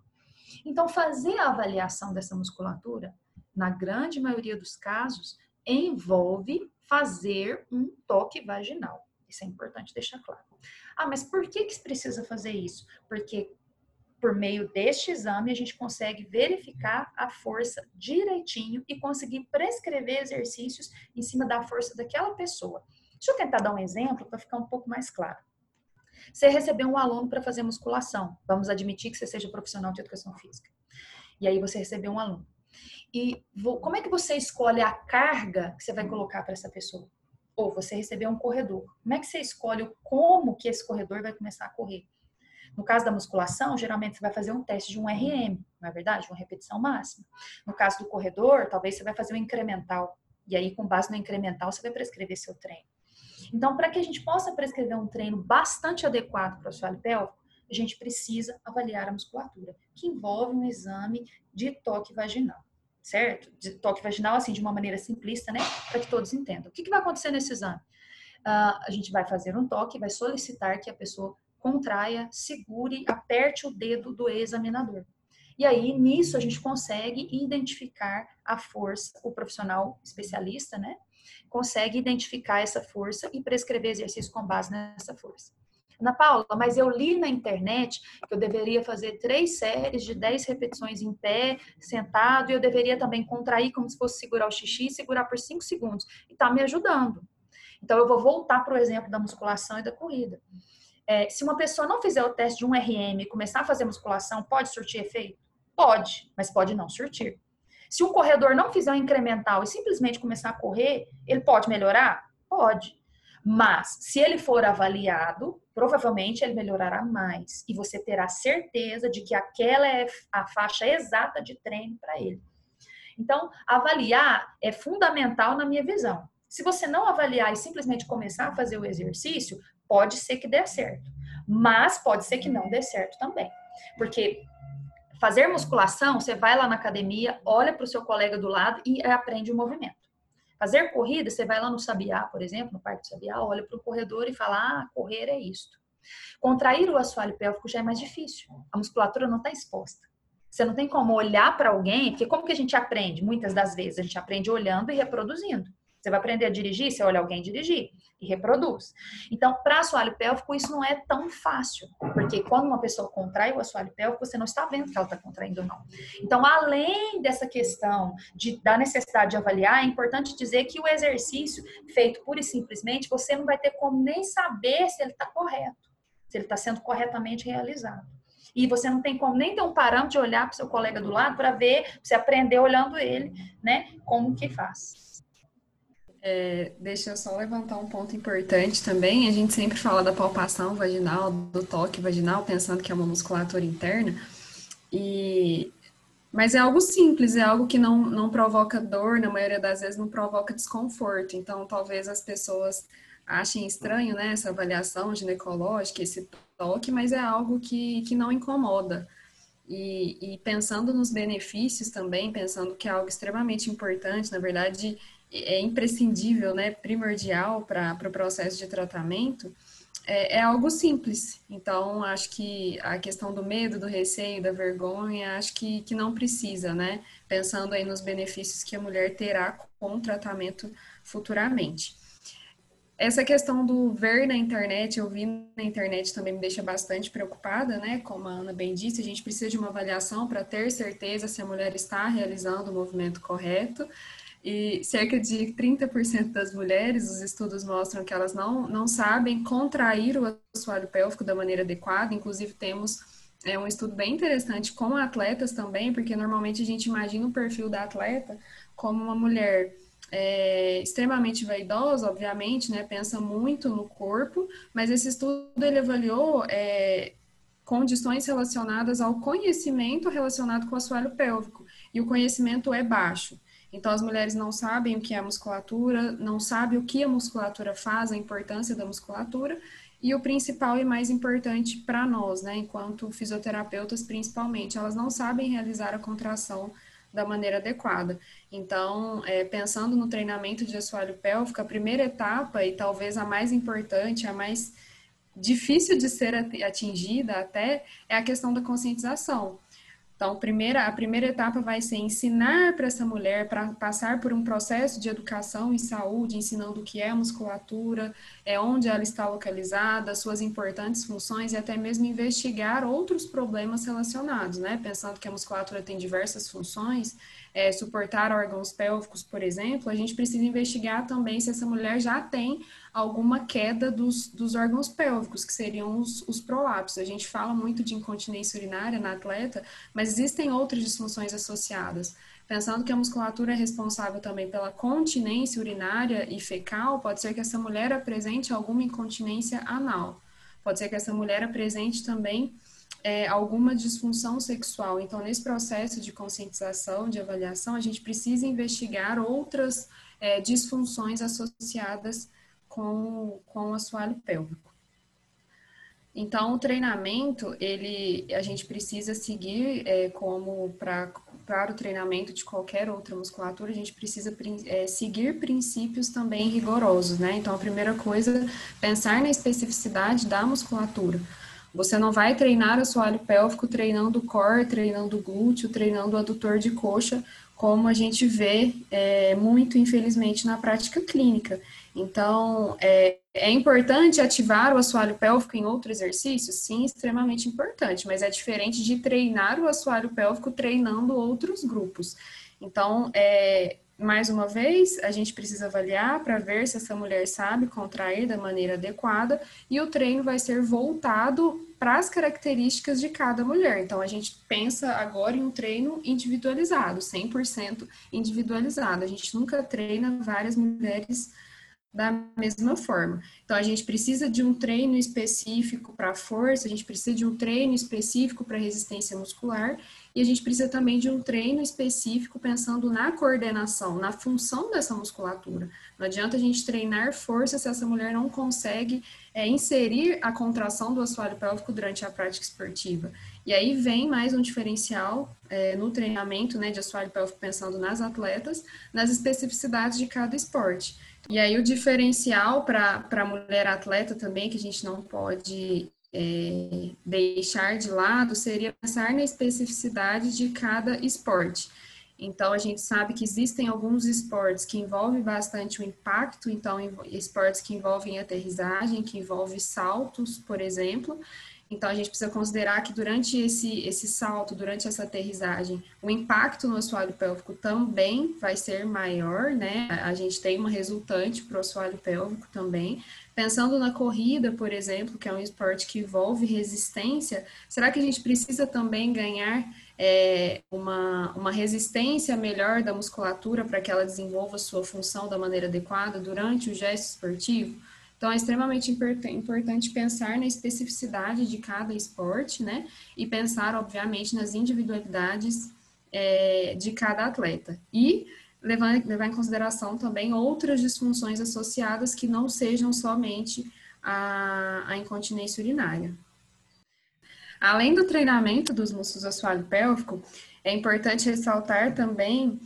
Então, fazer a avaliação dessa musculatura, na grande maioria dos casos, envolve fazer um toque vaginal. Isso é importante deixar claro. Ah, mas por que, que precisa fazer isso? Porque por meio deste exame, a gente consegue verificar a força direitinho e conseguir prescrever exercícios em cima da força daquela pessoa. Deixa eu tentar dar um exemplo para ficar um pouco mais claro. Você recebeu um aluno para fazer musculação. Vamos admitir que você seja profissional de educação física. E aí você recebeu um aluno. E como é que você escolhe a carga que você vai colocar para essa pessoa? Ou você recebeu um corredor. Como é que você escolhe como que esse corredor vai começar a correr? No caso da musculação, geralmente você vai fazer um teste de um RM, não é verdade? Uma repetição máxima. No caso do corredor, talvez você vai fazer um incremental. E aí, com base no incremental, você vai prescrever seu treino. Então, para que a gente possa prescrever um treino bastante adequado para o assoalho pélvico, a gente precisa avaliar a musculatura, que envolve um exame de toque vaginal, certo? De toque vaginal, assim, de uma maneira simplista, né? Para que todos entendam. O que, que vai acontecer nesse exame? Uh, a gente vai fazer um toque, vai solicitar que a pessoa contraia, segure, aperte o dedo do examinador. E aí, nisso, a gente consegue identificar a força, o profissional especialista, né? Consegue identificar essa força e prescrever exercício com base nessa força. Ana Paula, mas eu li na internet que eu deveria fazer três séries de dez repetições em pé, sentado, e eu deveria também contrair como se fosse segurar o xixi e segurar por cinco segundos. E está me ajudando. Então, eu vou voltar para o exemplo da musculação e da corrida. É, se uma pessoa não fizer o teste de um RM e começar a fazer musculação, pode surtir efeito? Pode, mas pode não surtir. Se um corredor não fizer um incremental e simplesmente começar a correr, ele pode melhorar? Pode. Mas, se ele for avaliado, provavelmente ele melhorará mais. E você terá certeza de que aquela é a faixa exata de treino para ele. Então, avaliar é fundamental na minha visão. Se você não avaliar e simplesmente começar a fazer o exercício, pode ser que dê certo, mas pode ser que não dê certo também. Porque fazer musculação, você vai lá na academia, olha para o seu colega do lado e aprende o movimento. Fazer corrida, você vai lá no Sabiá, por exemplo, no Parque do Sabiá, olha para o corredor e fala: ah, correr é isto. Contrair o assoalho pélvico já é mais difícil. A musculatura não está exposta. Você não tem como olhar para alguém, porque como que a gente aprende? Muitas das vezes a gente aprende olhando e reproduzindo. Você vai aprender a dirigir, você olha alguém dirigir e reproduz. Então, para assoalho pélvico, isso não é tão fácil, porque quando uma pessoa contrai o assoalho pélvico, você não está vendo que ela está contraindo ou não. Então, além dessa questão de, da necessidade de avaliar, é importante dizer que o exercício feito pura e simplesmente, você não vai ter como nem saber se ele está correto, se ele está sendo corretamente realizado. E você não tem como nem ter um parâmetro de olhar para o seu colega do lado para ver, você aprender olhando ele, né, como que faz. É, deixa eu só levantar um ponto importante também. A gente sempre fala da palpação vaginal, do toque vaginal, pensando que é uma musculatura interna. E mas é algo simples, é algo que não, não provoca dor, na maioria das vezes não provoca desconforto. Então, talvez as pessoas achem estranho né, essa avaliação ginecológica, esse toque, mas é algo que, que não incomoda. E, e pensando nos benefícios também, pensando que é algo extremamente importante, na verdade, é imprescindível, né, primordial para o pro processo de tratamento, é, é, algo simples. Então, acho que a questão do medo, do receio, da vergonha, acho que, que não precisa, né? Pensando aí nos benefícios que a mulher terá com o tratamento futuramente. Essa questão do ver na internet, eu vi na internet também me deixa bastante preocupada, né? Como a Ana bem disse, a gente precisa de uma avaliação para ter certeza se a mulher está realizando o movimento correto. E cerca de 30% das mulheres, os estudos mostram que elas não, não sabem contrair o assoalho pélvico da maneira adequada. Inclusive, temos é um estudo bem interessante com atletas também, porque normalmente a gente imagina o perfil da atleta como uma mulher é, extremamente vaidosa, obviamente, né, pensa muito no corpo, mas esse estudo ele avaliou é, condições relacionadas ao conhecimento relacionado com o assoalho pélvico, e o conhecimento é baixo. Então, as mulheres não sabem o que é a musculatura, não sabem o que a musculatura faz, a importância da musculatura, e o principal e mais importante para nós, né, enquanto fisioterapeutas principalmente, elas não sabem realizar a contração da maneira adequada. Então, é, pensando no treinamento de assoalho pélvico, a primeira etapa, e talvez a mais importante, a mais difícil de ser atingida até, é a questão da conscientização. Então, primeira, a primeira etapa vai ser ensinar para essa mulher para passar por um processo de educação em saúde, ensinando o que é a musculatura, é onde ela está localizada, suas importantes funções e até mesmo investigar outros problemas relacionados, né? Pensando que a musculatura tem diversas funções, é, suportar órgãos pélvicos, por exemplo, a gente precisa investigar também se essa mulher já tem alguma queda dos, dos órgãos pélvicos, que seriam os, os prolapsos. A gente fala muito de incontinência urinária na atleta, mas existem outras disfunções associadas. Pensando que a musculatura é responsável também pela continência urinária e fecal, pode ser que essa mulher apresente alguma incontinência anal. Pode ser que essa mulher apresente também é, alguma disfunção sexual. Então, nesse processo de conscientização, de avaliação, a gente precisa investigar outras é, disfunções associadas com, com o assoalho pélvico. Então, o treinamento, ele, a gente precisa seguir é, como para o treinamento de qualquer outra musculatura, a gente precisa é, seguir princípios também rigorosos, né? Então, a primeira coisa, pensar na especificidade da musculatura. Você não vai treinar o assoalho pélvico treinando o core, treinando o glúteo, treinando o adutor de coxa, como a gente vê é, muito, infelizmente, na prática clínica. Então, é, é importante ativar o assoalho pélvico em outro exercício? Sim, extremamente importante, mas é diferente de treinar o assoalho pélvico treinando outros grupos. Então, é, mais uma vez, a gente precisa avaliar para ver se essa mulher sabe contrair da maneira adequada e o treino vai ser voltado para as características de cada mulher. Então, a gente pensa agora em um treino individualizado, 100% individualizado. A gente nunca treina várias mulheres da mesma forma. Então, a gente precisa de um treino específico para força, a gente precisa de um treino específico para resistência muscular e a gente precisa também de um treino específico pensando na coordenação, na função dessa musculatura. Não adianta a gente treinar força se essa mulher não consegue é, inserir a contração do assoalho pélvico durante a prática esportiva. E aí vem mais um diferencial é, no treinamento né, de assoalho pélvico pensando nas atletas, nas especificidades de cada esporte. E aí o diferencial para a mulher atleta também, que a gente não pode é, deixar de lado seria pensar na especificidade de cada esporte. Então, a gente sabe que existem alguns esportes que envolvem bastante o impacto, então, esportes que envolvem aterrissagem, que envolvem saltos, por exemplo. Então, a gente precisa considerar que durante esse, esse salto, durante essa aterrissagem, o impacto no assoalho pélvico também vai ser maior, né? A gente tem uma resultante para o assoalho pélvico também. Pensando na corrida, por exemplo, que é um esporte que envolve resistência, será que a gente precisa também ganhar é, uma, uma resistência melhor da musculatura para que ela desenvolva sua função da maneira adequada durante o gesto esportivo? Então, é extremamente importante pensar na especificidade de cada esporte, né? E pensar, obviamente, nas individualidades é, de cada atleta. E levar, levar em consideração também outras disfunções associadas que não sejam somente a, a incontinência urinária. Além do treinamento dos músculos do assoalho pélvico, é importante ressaltar também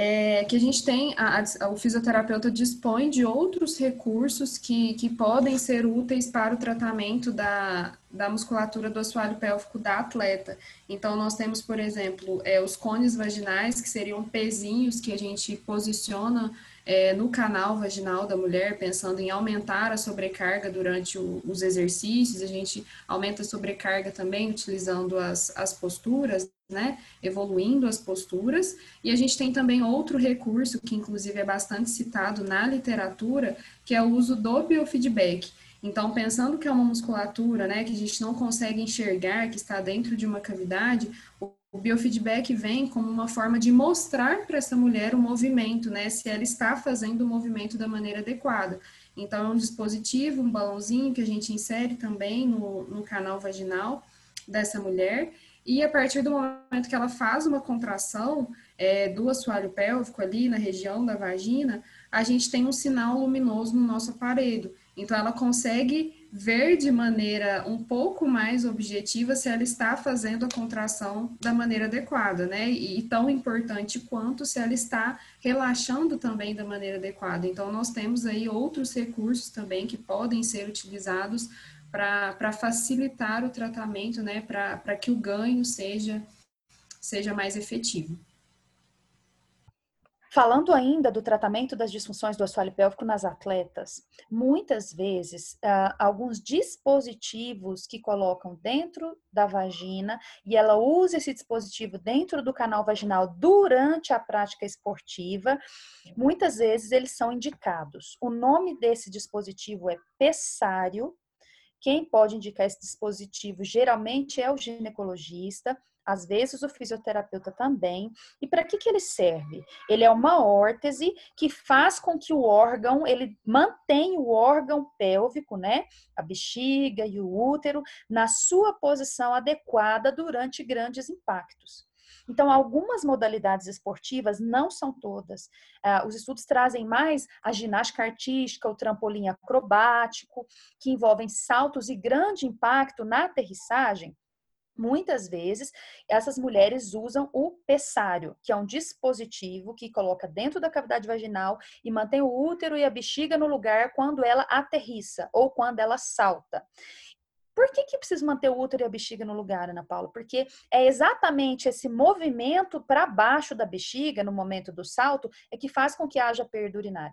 é, que a gente tem, a, a, o fisioterapeuta dispõe de outros recursos que, que podem ser úteis para o tratamento da, da musculatura do assoalho pélvico da atleta. Então, nós temos, por exemplo, é, os cones vaginais, que seriam pezinhos que a gente posiciona é, no canal vaginal da mulher, pensando em aumentar a sobrecarga durante o, os exercícios, a gente aumenta a sobrecarga também utilizando as, as posturas, né, evoluindo as posturas, e a gente tem também outro recurso, que inclusive é bastante citado na literatura, que é o uso do biofeedback. Então, pensando que é uma musculatura, né, que a gente não consegue enxergar, que está dentro de uma cavidade, o biofeedback vem como uma forma de mostrar para essa mulher o movimento, né, se ela está fazendo o movimento da maneira adequada. Então, é um dispositivo, um balãozinho que a gente insere também no, no canal vaginal dessa mulher, e a partir do momento que ela faz uma contração é, do assoalho pélvico ali na região da vagina, a gente tem um sinal luminoso no nosso aparelho. Então, ela consegue ver de maneira um pouco mais objetiva se ela está fazendo a contração da maneira adequada, né? E, tão importante quanto se ela está relaxando também da maneira adequada. Então, nós temos aí outros recursos também que podem ser utilizados para facilitar o tratamento, né? Para que o ganho seja, seja mais efetivo. Falando ainda do tratamento das disfunções do assoalho pélvico nas atletas, muitas vezes uh, alguns dispositivos que colocam dentro da vagina e ela usa esse dispositivo dentro do canal vaginal durante a prática esportiva, muitas vezes eles são indicados. O nome desse dispositivo é pessário. Quem pode indicar esse dispositivo geralmente é o ginecologista às vezes o fisioterapeuta também. E para que, que ele serve? Ele é uma órtese que faz com que o órgão, ele mantenha o órgão pélvico, né? A bexiga e o útero, na sua posição adequada durante grandes impactos. Então, algumas modalidades esportivas, não são todas. Uh, os estudos trazem mais a ginástica artística, o trampolim acrobático, que envolvem saltos e grande impacto na aterrissagem. Muitas vezes, essas mulheres usam o pessário, que é um dispositivo que coloca dentro da cavidade vaginal e mantém o útero e a bexiga no lugar quando ela aterrissa ou quando ela salta. Por que, que precisa manter o útero e a bexiga no lugar, Ana Paula? Porque é exatamente esse movimento para baixo da bexiga, no momento do salto, é que faz com que haja perda urinária.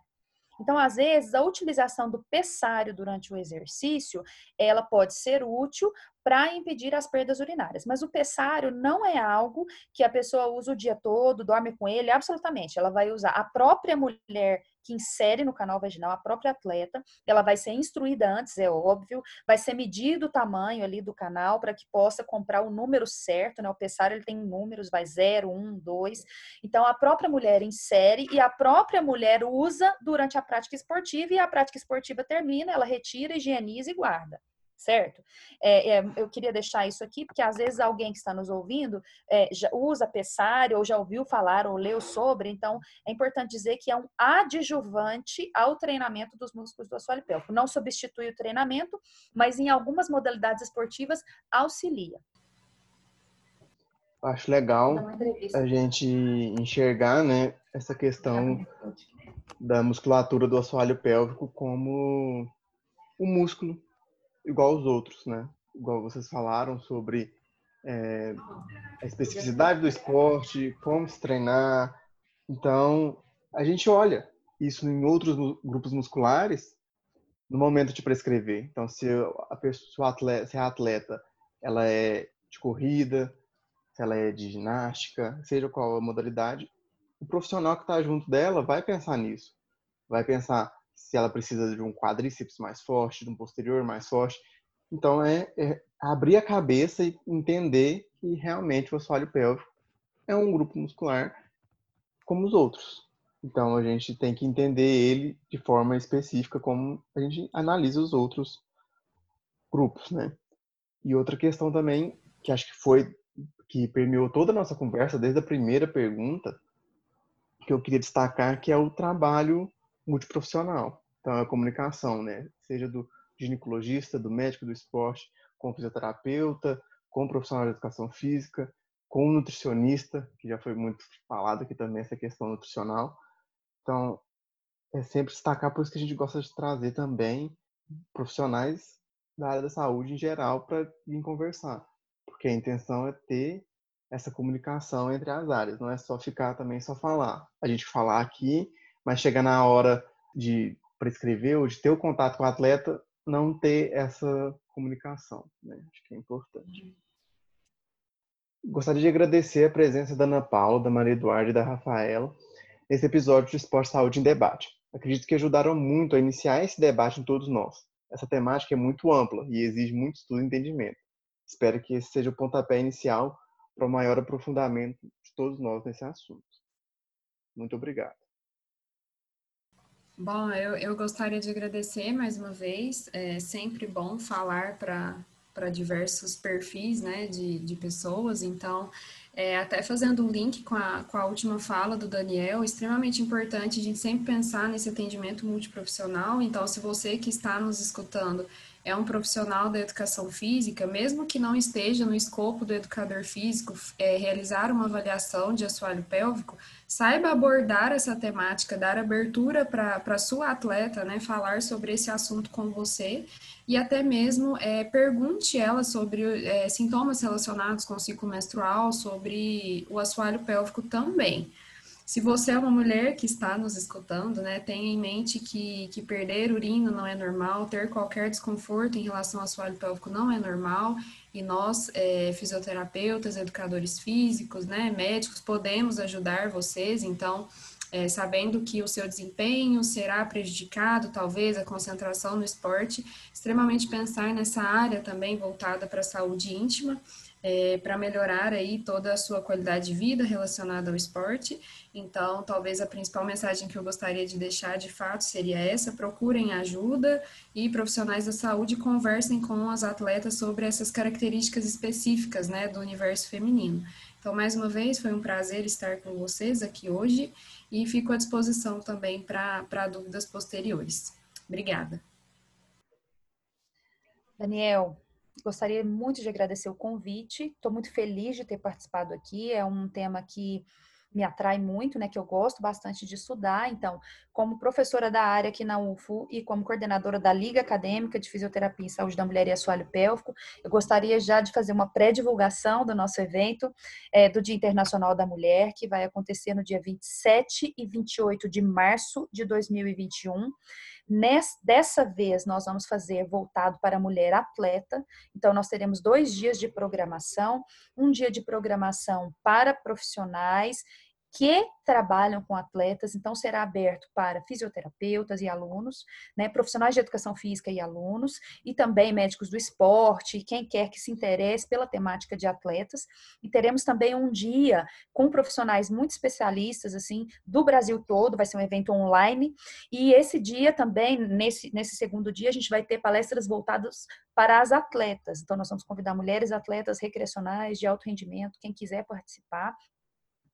Então, às vezes, a utilização do pessário durante o exercício, ela pode ser útil para impedir as perdas urinárias. Mas o pessário não é algo que a pessoa usa o dia todo, dorme com ele, absolutamente. Ela vai usar a própria mulher que insere no canal vaginal, a própria atleta, ela vai ser instruída antes, é óbvio, vai ser medido o tamanho ali do canal para que possa comprar o número certo, né? O pessário ele tem números, vai 0, 1, 2. Então a própria mulher insere e a própria mulher usa durante a prática esportiva e a prática esportiva termina, ela retira, higieniza e guarda certo? É, é, eu queria deixar isso aqui, porque às vezes alguém que está nos ouvindo é, já usa pessário, ou já ouviu falar, ou leu sobre, então é importante dizer que é um adjuvante ao treinamento dos músculos do assoalho pélvico. Não substitui o treinamento, mas em algumas modalidades esportivas auxilia. Acho legal a gente enxergar né, essa questão da musculatura do assoalho pélvico como um músculo igual os outros, né? Igual vocês falaram sobre é, a especificidade do esporte, como se treinar. Então, a gente olha isso em outros grupos musculares no momento de prescrever. Então, se a pessoa atleta, se a atleta ela é de corrida, se ela é de ginástica, seja qual a modalidade, o profissional que está junto dela vai pensar nisso. Vai pensar se ela precisa de um quadríceps mais forte, de um posterior mais forte. Então, é, é abrir a cabeça e entender que realmente o assoalho pélvico é um grupo muscular como os outros. Então, a gente tem que entender ele de forma específica, como a gente analisa os outros grupos, né? E outra questão também, que acho que foi, que permeou toda a nossa conversa, desde a primeira pergunta, que eu queria destacar, que é o trabalho multiprofissional. Então, a comunicação, né? Seja do ginecologista, do médico do esporte, com fisioterapeuta, com profissional de educação física, com nutricionista, que já foi muito falado aqui também essa questão nutricional. Então, é sempre destacar, por isso que a gente gosta de trazer também profissionais da área da saúde em geral para vir conversar, porque a intenção é ter essa comunicação entre as áreas, não é só ficar também só falar. A gente falar aqui, mas chegar na hora de prescrever ou de ter o contato com o atleta, não ter essa comunicação, né? Acho que é importante. Gostaria de agradecer a presença da Ana Paula, da Maria Eduarda e da Rafaela nesse episódio de Esporte Saúde em Debate. Acredito que ajudaram muito a iniciar esse debate em todos nós. essa temática é muito ampla e exige muito estudo e entendimento. Espero que esse seja o pontapé inicial para o maior aprofundamento de todos nós nesse assunto. Muito obrigado. Bom, eu, eu gostaria de agradecer mais uma vez. É sempre bom falar para diversos perfis né, de, de pessoas, então é, até fazendo um link com a, com a última fala do Daniel, extremamente importante a gente sempre pensar nesse atendimento multiprofissional. Então, se você que está nos escutando é um profissional da educação física, mesmo que não esteja no escopo do educador físico é, realizar uma avaliação de assoalho pélvico, saiba abordar essa temática, dar abertura para a sua atleta, né, falar sobre esse assunto com você e até mesmo é, pergunte ela sobre é, sintomas relacionados com o ciclo menstrual, sobre o assoalho pélvico também. Se você é uma mulher que está nos escutando, né, tenha em mente que, que perder urina não é normal, ter qualquer desconforto em relação ao assoalho pélvico não é normal, e nós, é, fisioterapeutas, educadores físicos, né, médicos, podemos ajudar vocês, então é, sabendo que o seu desempenho será prejudicado, talvez a concentração no esporte, extremamente pensar nessa área também voltada para a saúde íntima, é, para melhorar aí toda a sua qualidade de vida relacionada ao esporte. Então, talvez a principal mensagem que eu gostaria de deixar de fato seria essa: procurem ajuda e profissionais da saúde conversem com as atletas sobre essas características específicas né, do universo feminino. Então, mais uma vez, foi um prazer estar com vocês aqui hoje e fico à disposição também para dúvidas posteriores. Obrigada. Daniel, gostaria muito de agradecer o convite. Estou muito feliz de ter participado aqui. É um tema que me atrai muito, né, que eu gosto bastante de estudar. Então, como professora da área aqui na UFO e como coordenadora da Liga Acadêmica de Fisioterapia e Saúde da Mulher e Assoalho Pélvico, eu gostaria já de fazer uma pré-divulgação do nosso evento é, do Dia Internacional da Mulher, que vai acontecer no dia 27 e 28 de março de 2021. Nessa, dessa vez, nós vamos fazer voltado para a mulher atleta. Então, nós teremos dois dias de programação: um dia de programação para profissionais que trabalham com atletas, então será aberto para fisioterapeutas e alunos, né, profissionais de educação física e alunos, e também médicos do esporte, quem quer que se interesse pela temática de atletas. E teremos também um dia com profissionais muito especialistas, assim, do Brasil todo, vai ser um evento online, e esse dia também, nesse, nesse segundo dia, a gente vai ter palestras voltadas para as atletas. Então, nós vamos convidar mulheres atletas recreacionais de alto rendimento, quem quiser participar,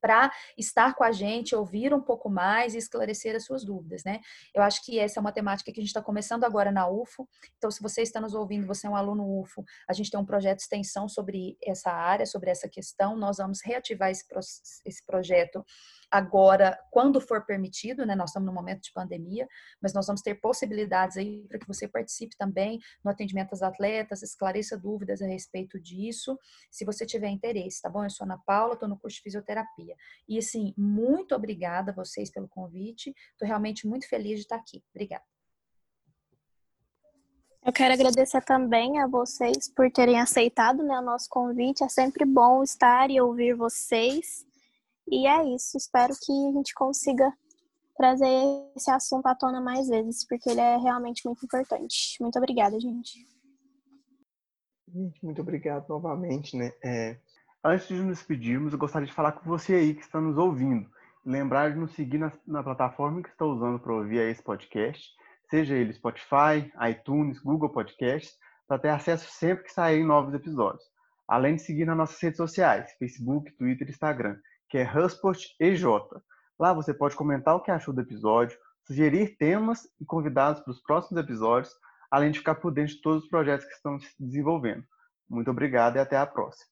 para estar com a gente, ouvir um pouco mais e esclarecer as suas dúvidas, né? Eu acho que essa é uma temática que a gente está começando agora na UFO. Então, se você está nos ouvindo, você é um aluno UFO, a gente tem um projeto de extensão sobre essa área, sobre essa questão. Nós vamos reativar esse, esse projeto agora, quando for permitido, né? Nós estamos no momento de pandemia, mas nós vamos ter possibilidades aí para que você participe também no atendimento às atletas, esclareça dúvidas a respeito disso, se você tiver interesse, tá bom? Eu sou Ana Paula, estou no curso de fisioterapia. E assim, muito obrigada a vocês pelo convite. Estou realmente muito feliz de estar aqui. Obrigada. Eu quero agradecer também a vocês por terem aceitado né, o nosso convite. É sempre bom estar e ouvir vocês. E é isso. Espero que a gente consiga trazer esse assunto à tona mais vezes, porque ele é realmente muito importante. Muito obrigada, gente. Muito obrigado novamente, né? É, antes de nos despedirmos, eu gostaria de falar com você aí que está nos ouvindo. Lembrar de nos seguir na, na plataforma que está usando para ouvir esse podcast, seja ele Spotify, iTunes, Google Podcasts, para ter acesso sempre que saírem novos episódios. Além de seguir nas nossas redes sociais, Facebook, Twitter e Instagram que é Husport EJ. Lá você pode comentar o que achou do episódio, sugerir temas e convidados para os próximos episódios, além de ficar por dentro de todos os projetos que estão se desenvolvendo. Muito obrigado e até a próxima.